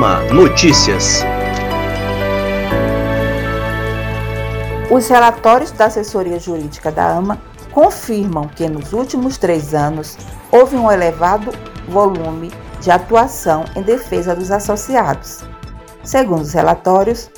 Notícias. Os relatórios da assessoria jurídica da AMA confirmam que nos últimos três anos houve um elevado volume de atuação em defesa dos associados. Segundo os relatórios,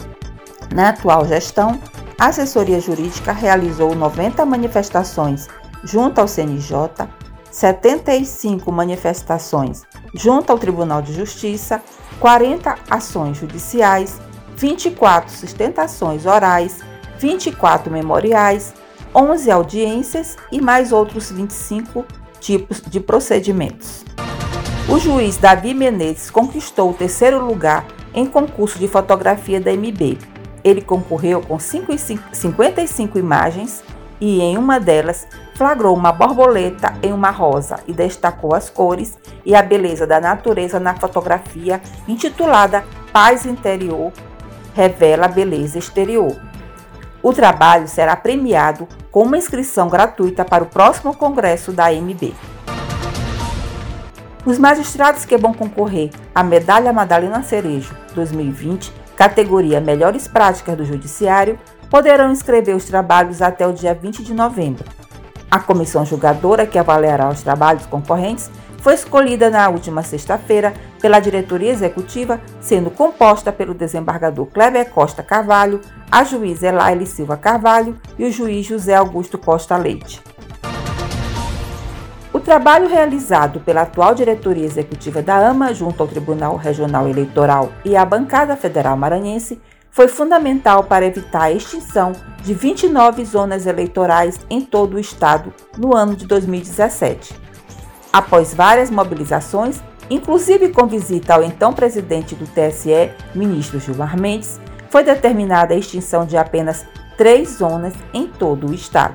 na atual gestão, a assessoria jurídica realizou 90 manifestações junto ao CNJ, 75 manifestações junto ao Tribunal de Justiça, 40 ações judiciais, 24 sustentações orais, 24 memoriais, 11 audiências e mais outros 25 tipos de procedimentos. O juiz Davi Menezes conquistou o terceiro lugar em concurso de fotografia da MB. Ele concorreu com 55 imagens e, em uma delas, flagrou uma borboleta em uma rosa e destacou as cores e a beleza da natureza na fotografia intitulada Paz Interior Revela Beleza Exterior. O trabalho será premiado com uma inscrição gratuita para o próximo congresso da MB. Os magistrados que vão concorrer à Medalha Madalena Cerejo 2020, categoria Melhores Práticas do Judiciário, poderão inscrever os trabalhos até o dia 20 de novembro. A comissão julgadora que avaliará os trabalhos concorrentes foi escolhida na última sexta-feira pela diretoria executiva, sendo composta pelo desembargador Kleber Costa Carvalho, a juíza Elaine Silva Carvalho e o juiz José Augusto Costa Leite. O trabalho realizado pela atual diretoria executiva da AMA, junto ao Tribunal Regional Eleitoral e à bancada federal maranhense, foi fundamental para evitar a extinção de 29 zonas eleitorais em todo o estado no ano de 2017. Após várias mobilizações, inclusive com visita ao então presidente do TSE, ministro Gilmar Mendes, foi determinada a extinção de apenas três zonas em todo o estado.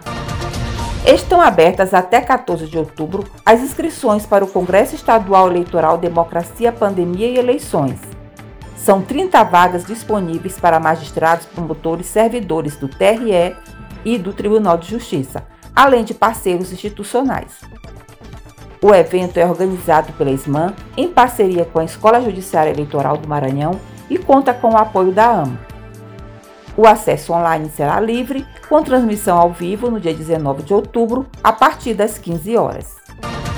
Estão abertas até 14 de outubro as inscrições para o Congresso Estadual Eleitoral Democracia, Pandemia e Eleições. São 30 vagas disponíveis para magistrados, promotores, servidores do TRE e do Tribunal de Justiça, além de parceiros institucionais. O evento é organizado pela SMAN em parceria com a Escola Judiciária Eleitoral do Maranhão e conta com o apoio da AMA. O acesso online será livre, com transmissão ao vivo no dia 19 de outubro, a partir das 15 horas.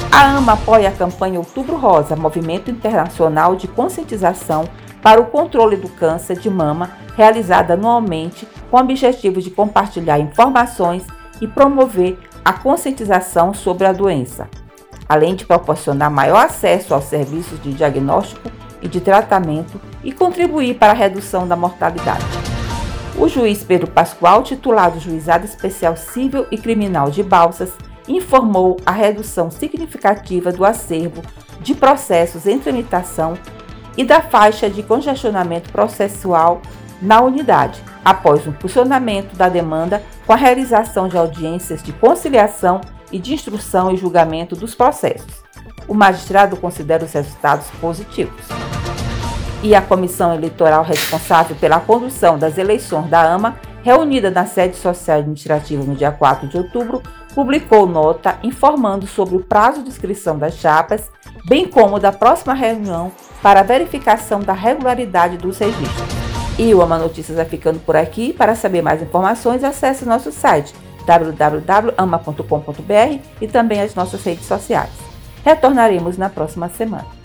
A AMA apoia a campanha Outubro Rosa, movimento internacional de conscientização para o controle do câncer de mama, realizada anualmente com o objetivo de compartilhar informações e promover a conscientização sobre a doença, além de proporcionar maior acesso aos serviços de diagnóstico e de tratamento e contribuir para a redução da mortalidade. O juiz Pedro Pascoal, titulado Juizado Especial Civil e Criminal de Balsas, informou a redução significativa do acervo de processos em tramitação e da faixa de congestionamento processual na unidade, após o funcionamento da demanda com a realização de audiências de conciliação e de instrução e julgamento dos processos. O magistrado considera os resultados positivos e a comissão eleitoral responsável pela condução das eleições da AMA, reunida na sede social administrativa no dia 4 de outubro, publicou nota informando sobre o prazo de inscrição das chapas, bem como da próxima reunião para verificação da regularidade dos registros. E o AMA Notícias vai ficando por aqui. Para saber mais informações, acesse nosso site www.ama.com.br e também as nossas redes sociais. Retornaremos na próxima semana.